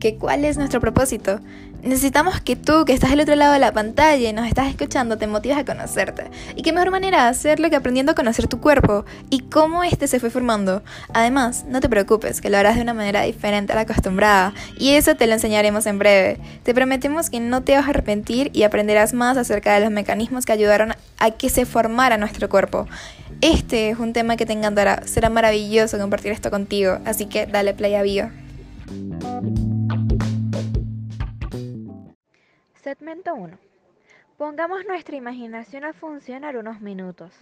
que cuál es nuestro propósito. Necesitamos que tú, que estás al otro lado de la pantalla y nos estás escuchando, te motives a conocerte. ¿Y qué mejor manera de hacerlo que aprendiendo a conocer tu cuerpo y cómo este se fue formando? Además, no te preocupes, que lo harás de una manera diferente a la acostumbrada, y eso te lo enseñaremos en breve. Te prometemos que no te vas a arrepentir y aprenderás más acerca de los mecanismos que ayudaron a que se formara nuestro cuerpo. Este es un tema que te encantará, será maravilloso compartir esto contigo, así que dale play a. Segmento 1. Pongamos nuestra imaginación a funcionar unos minutos.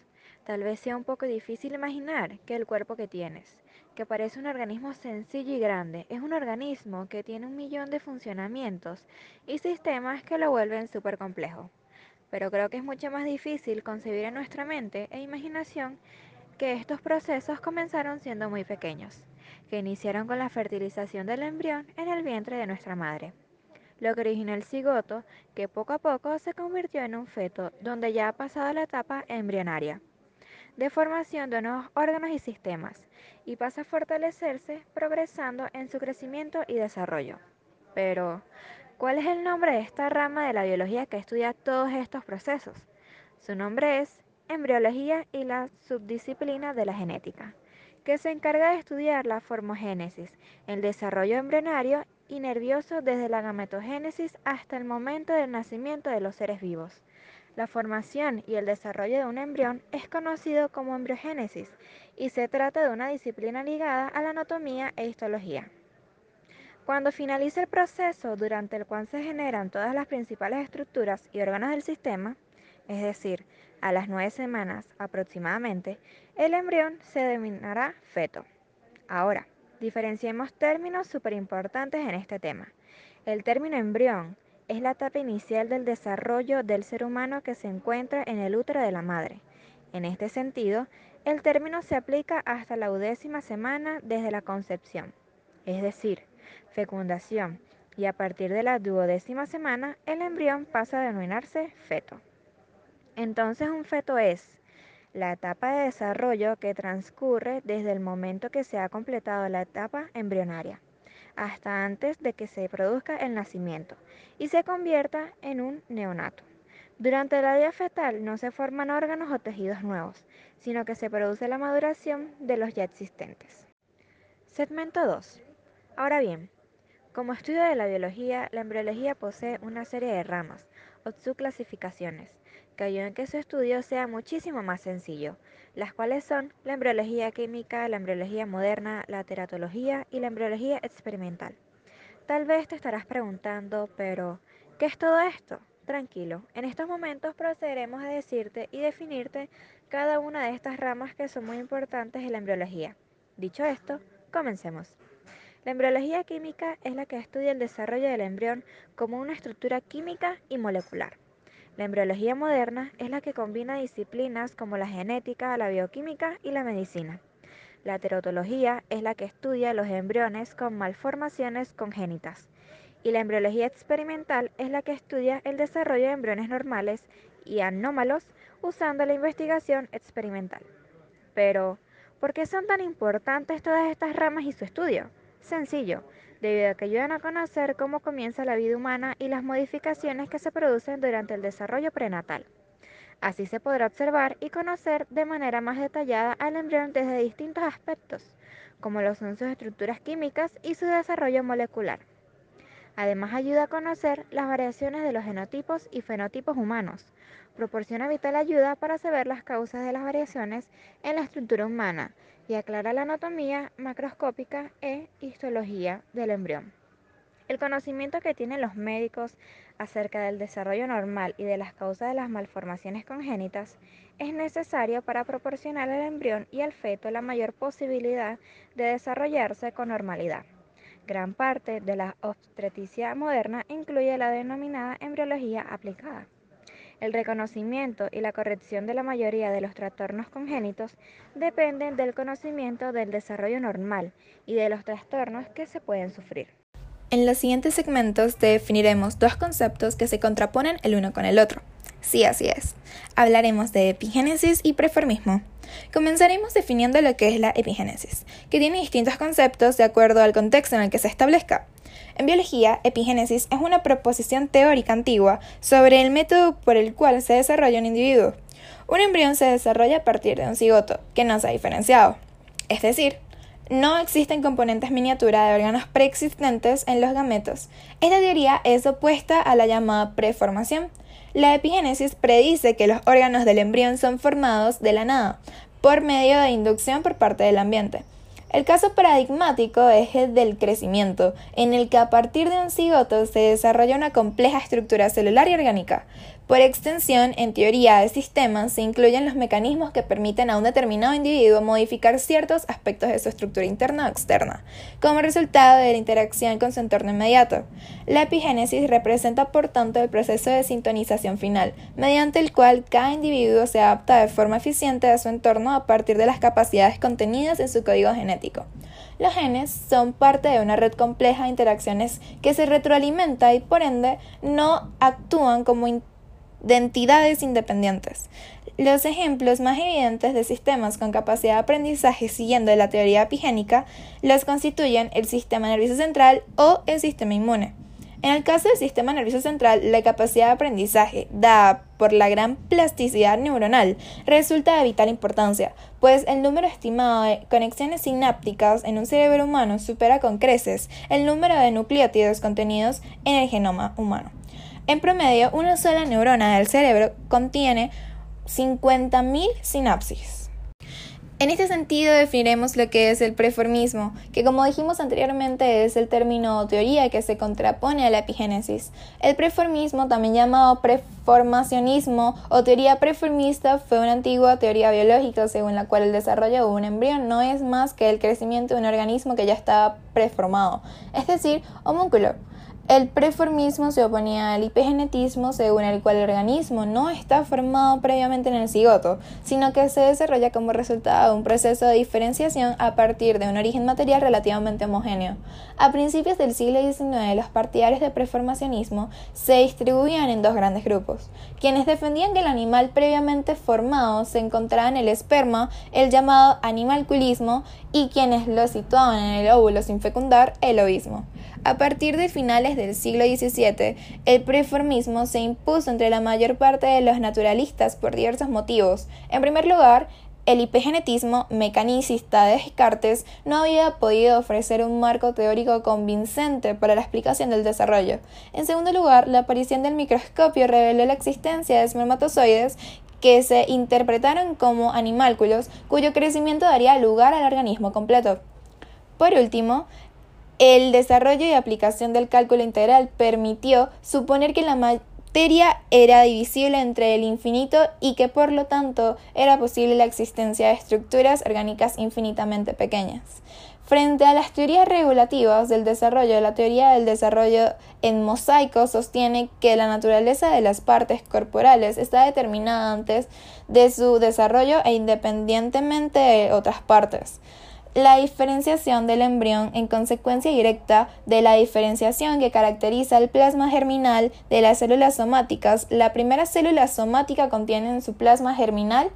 Tal vez sea un poco difícil imaginar que el cuerpo que tienes, que parece un organismo sencillo y grande, es un organismo que tiene un millón de funcionamientos y sistemas que lo vuelven súper complejo. Pero creo que es mucho más difícil concebir en nuestra mente e imaginación que estos procesos comenzaron siendo muy pequeños, que iniciaron con la fertilización del embrión en el vientre de nuestra madre lo que originó el cigoto, que poco a poco se convirtió en un feto, donde ya ha pasado la etapa embrionaria, de formación de nuevos órganos y sistemas, y pasa a fortalecerse progresando en su crecimiento y desarrollo. Pero, ¿cuál es el nombre de esta rama de la biología que estudia todos estos procesos? Su nombre es embriología y la subdisciplina de la genética, que se encarga de estudiar la formogénesis, el desarrollo embrionario y nervioso desde la gametogénesis hasta el momento del nacimiento de los seres vivos. La formación y el desarrollo de un embrión es conocido como embriogénesis y se trata de una disciplina ligada a la anatomía e histología. Cuando finaliza el proceso durante el cual se generan todas las principales estructuras y órganos del sistema, es decir, a las nueve semanas aproximadamente, el embrión se denominará feto. Ahora, Diferenciemos términos súper importantes en este tema. El término embrión es la etapa inicial del desarrollo del ser humano que se encuentra en el útero de la madre. En este sentido, el término se aplica hasta la undécima semana desde la concepción, es decir, fecundación, y a partir de la duodécima semana el embrión pasa a denominarse feto. Entonces un feto es la etapa de desarrollo que transcurre desde el momento que se ha completado la etapa embrionaria hasta antes de que se produzca el nacimiento y se convierta en un neonato. Durante la vida fetal no se forman órganos o tejidos nuevos, sino que se produce la maduración de los ya existentes. Segmento 2. Ahora bien, como estudio de la biología, la embriología posee una serie de ramas o subclasificaciones que ayuden a que su estudio sea muchísimo más sencillo, las cuales son la embriología química, la embriología moderna, la teratología y la embriología experimental. Tal vez te estarás preguntando, pero, ¿qué es todo esto? Tranquilo, en estos momentos procederemos a decirte y definirte cada una de estas ramas que son muy importantes en la embriología. Dicho esto, comencemos. La embriología química es la que estudia el desarrollo del embrión como una estructura química y molecular. La embriología moderna es la que combina disciplinas como la genética, la bioquímica y la medicina. La teratología es la que estudia los embriones con malformaciones congénitas. Y la embriología experimental es la que estudia el desarrollo de embriones normales y anómalos usando la investigación experimental. Pero, ¿por qué son tan importantes todas estas ramas y su estudio? Sencillo, debido a que ayudan a conocer cómo comienza la vida humana y las modificaciones que se producen durante el desarrollo prenatal. Así se podrá observar y conocer de manera más detallada al embrión desde distintos aspectos, como lo son sus estructuras químicas y su desarrollo molecular. Además ayuda a conocer las variaciones de los genotipos y fenotipos humanos. Proporciona vital ayuda para saber las causas de las variaciones en la estructura humana y aclara la anatomía macroscópica e histología del embrión. El conocimiento que tienen los médicos acerca del desarrollo normal y de las causas de las malformaciones congénitas es necesario para proporcionar al embrión y al feto la mayor posibilidad de desarrollarse con normalidad. Gran parte de la obstetricia moderna incluye la denominada embriología aplicada. El reconocimiento y la corrección de la mayoría de los trastornos congénitos dependen del conocimiento del desarrollo normal y de los trastornos que se pueden sufrir. En los siguientes segmentos definiremos dos conceptos que se contraponen el uno con el otro. Sí, así es. Hablaremos de epigénesis y preformismo. Comenzaremos definiendo lo que es la epigénesis, que tiene distintos conceptos de acuerdo al contexto en el que se establezca. En biología, epigénesis es una proposición teórica antigua sobre el método por el cual se desarrolla un individuo. Un embrión se desarrolla a partir de un cigoto, que no se ha diferenciado. Es decir, no existen componentes miniatura de órganos preexistentes en los gametos. Esta teoría es opuesta a la llamada preformación. La epigénesis predice que los órganos del embrión son formados de la nada, por medio de inducción por parte del ambiente. El caso paradigmático es el del crecimiento, en el que a partir de un cigoto se desarrolla una compleja estructura celular y orgánica. Por extensión, en teoría de sistemas se incluyen los mecanismos que permiten a un determinado individuo modificar ciertos aspectos de su estructura interna o externa, como resultado de la interacción con su entorno inmediato. La epigénesis representa por tanto el proceso de sintonización final, mediante el cual cada individuo se adapta de forma eficiente a su entorno a partir de las capacidades contenidas en su código genético. Los genes son parte de una red compleja de interacciones que se retroalimenta y por ende no actúan como de entidades independientes. Los ejemplos más evidentes de sistemas con capacidad de aprendizaje siguiendo la teoría epigénica los constituyen el sistema nervioso central o el sistema inmune. En el caso del sistema nervioso central, la capacidad de aprendizaje, dada por la gran plasticidad neuronal, resulta de vital importancia, pues el número estimado de conexiones sinápticas en un cerebro humano supera con creces el número de nucleótidos contenidos en el genoma humano. En promedio, una sola neurona del cerebro contiene 50.000 sinapsis. En este sentido definiremos lo que es el preformismo, que como dijimos anteriormente es el término o teoría que se contrapone a la epigénesis. El preformismo, también llamado preformacionismo o teoría preformista, fue una antigua teoría biológica según la cual el desarrollo de un embrión no es más que el crecimiento de un organismo que ya estaba preformado, es decir, homúnculo. El preformismo se oponía al hipegenetismo, según el cual el organismo no está formado previamente en el cigoto, sino que se desarrolla como resultado de un proceso de diferenciación a partir de un origen material relativamente homogéneo. A principios del siglo XIX, los partidarios del preformacionismo se distribuían en dos grandes grupos. Quienes defendían que el animal previamente formado se encontraba en el esperma, el llamado animalculismo, y quienes lo situaban en el óvulo sin fecundar, el ovismo. A partir de finales del siglo XVII, el preformismo se impuso entre la mayor parte de los naturalistas por diversos motivos. En primer lugar, el hipegenetismo mecanicista de Descartes no había podido ofrecer un marco teórico convincente para la explicación del desarrollo. En segundo lugar, la aparición del microscopio reveló la existencia de espermatozoides que se interpretaron como animálculos cuyo crecimiento daría lugar al organismo completo. Por último, el desarrollo y aplicación del cálculo integral permitió suponer que la materia era divisible entre el infinito y que por lo tanto era posible la existencia de estructuras orgánicas infinitamente pequeñas. Frente a las teorías regulativas del desarrollo, la teoría del desarrollo en mosaico sostiene que la naturaleza de las partes corporales está determinada antes de su desarrollo e independientemente de otras partes la diferenciación del embrión en consecuencia directa de la diferenciación que caracteriza el plasma germinal de las células somáticas. La primera célula somática contiene en su plasma germinal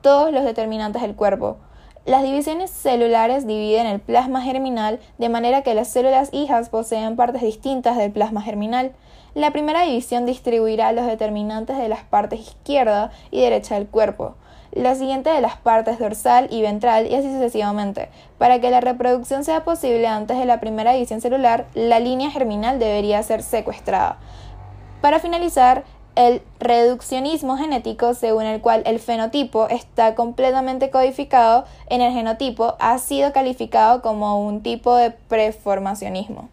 todos los determinantes del cuerpo. Las divisiones celulares dividen el plasma germinal de manera que las células hijas poseen partes distintas del plasma germinal. La primera división distribuirá los determinantes de las partes izquierda y derecha del cuerpo la siguiente de las partes dorsal y ventral y así sucesivamente. Para que la reproducción sea posible antes de la primera división celular, la línea germinal debería ser secuestrada. Para finalizar, el reduccionismo genético, según el cual el fenotipo está completamente codificado en el genotipo, ha sido calificado como un tipo de preformacionismo.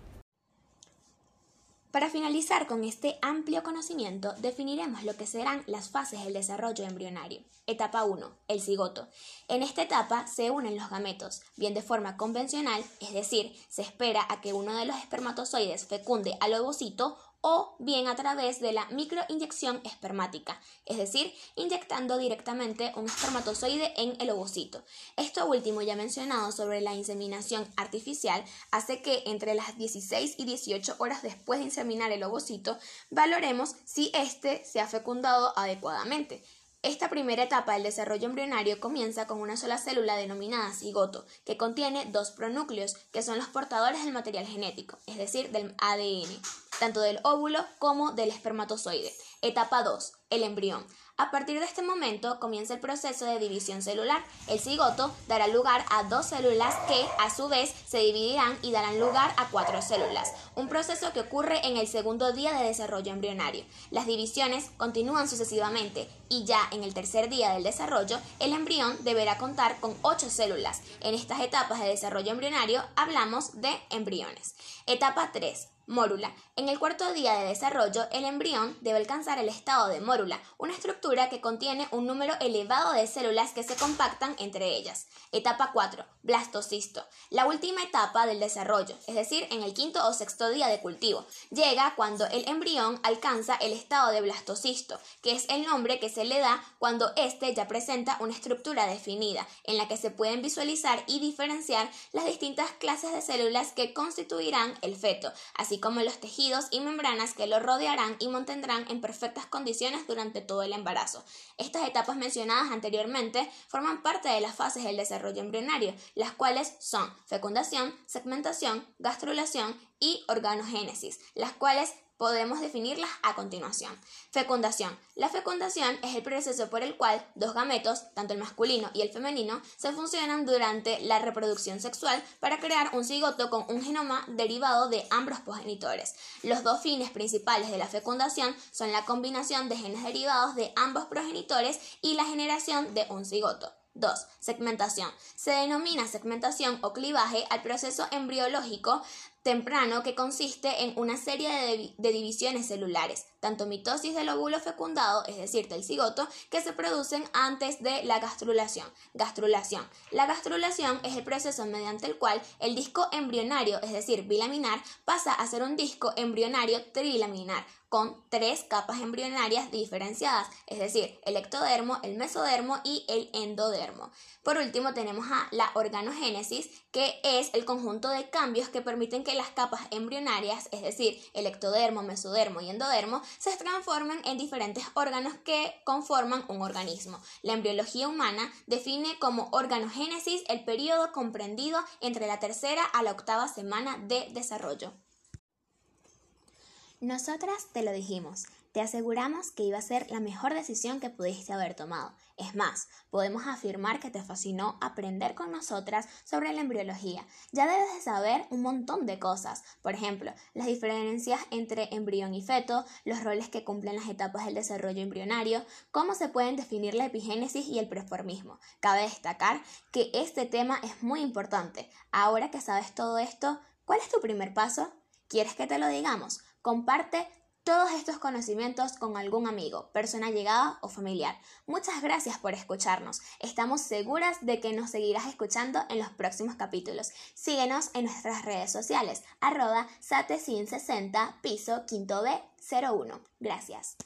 Para finalizar con este amplio conocimiento, definiremos lo que serán las fases del desarrollo embrionario. Etapa 1. El cigoto. En esta etapa se unen los gametos, bien de forma convencional, es decir, se espera a que uno de los espermatozoides fecunde al ovocito o bien a través de la microinyección espermática, es decir, inyectando directamente un espermatozoide en el ovocito. Esto último ya mencionado sobre la inseminación artificial hace que entre las 16 y 18 horas después de inseminar el ovocito valoremos si éste se ha fecundado adecuadamente. Esta primera etapa del desarrollo embrionario comienza con una sola célula denominada cigoto, que contiene dos pronúcleos, que son los portadores del material genético, es decir, del ADN, tanto del óvulo como del espermatozoide. Etapa 2. El embrión. A partir de este momento comienza el proceso de división celular. El cigoto dará lugar a dos células que a su vez se dividirán y darán lugar a cuatro células, un proceso que ocurre en el segundo día de desarrollo embrionario. Las divisiones continúan sucesivamente y ya en el tercer día del desarrollo el embrión deberá contar con ocho células. En estas etapas de desarrollo embrionario hablamos de embriones. Etapa 3 Mórula. En el cuarto día de desarrollo, el embrión debe alcanzar el estado de mórula, una estructura que contiene un número elevado de células que se compactan entre ellas. Etapa 4. Blastocisto. La última etapa del desarrollo, es decir, en el quinto o sexto día de cultivo, llega cuando el embrión alcanza el estado de blastocisto, que es el nombre que se le da cuando éste ya presenta una estructura definida, en la que se pueden visualizar y diferenciar las distintas clases de células que constituirán el feto, así como los tejidos y membranas que lo rodearán y mantendrán en perfectas condiciones durante todo el embarazo. Estas etapas mencionadas anteriormente forman parte de las fases del desarrollo embrionario, las cuales son fecundación, segmentación, gastrulación y organogénesis, las cuales podemos definirlas a continuación. Fecundación. La fecundación es el proceso por el cual dos gametos, tanto el masculino y el femenino, se funcionan durante la reproducción sexual para crear un cigoto con un genoma derivado de ambos progenitores. Los dos fines principales de la fecundación son la combinación de genes derivados de ambos progenitores y la generación de un cigoto. 2. Segmentación. Se denomina segmentación o clivaje al proceso embriológico temprano que consiste en una serie de, divisiones celulares, tanto mitosis del óvulo fecundado, es decir, del cigoto, que se producen antes de la gastrulación. Gastrulación. La gastrulación es el proceso mediante el cual el disco embrionario, es decir, bilaminar, pasa a ser un disco embrionario trilaminar, con tres capas embrionarias diferenciadas, es decir, el ectodermo, el mesodermo y el endodermo. Por último, tenemos a la organogénesis, que es el conjunto de cambios que permiten que las capas embrionarias, es decir, el ectodermo, mesodermo y endodermo, se transformen en diferentes órganos que conforman un organismo. La embriología humana define como organogénesis el periodo comprendido entre la tercera a la octava semana de desarrollo. Nosotras te lo dijimos, te aseguramos que iba a ser la mejor decisión que pudiste haber tomado. Es más, podemos afirmar que te fascinó aprender con nosotras sobre la embriología. Ya debes de saber un montón de cosas. Por ejemplo, las diferencias entre embrión y feto, los roles que cumplen las etapas del desarrollo embrionario, cómo se pueden definir la epigénesis y el preformismo. Cabe destacar que este tema es muy importante. Ahora que sabes todo esto, ¿cuál es tu primer paso? ¿Quieres que te lo digamos? Comparte todos estos conocimientos con algún amigo, persona llegada o familiar. Muchas gracias por escucharnos. Estamos seguras de que nos seguirás escuchando en los próximos capítulos. Síguenos en nuestras redes sociales, arroba sate60 piso quinto B01. Gracias.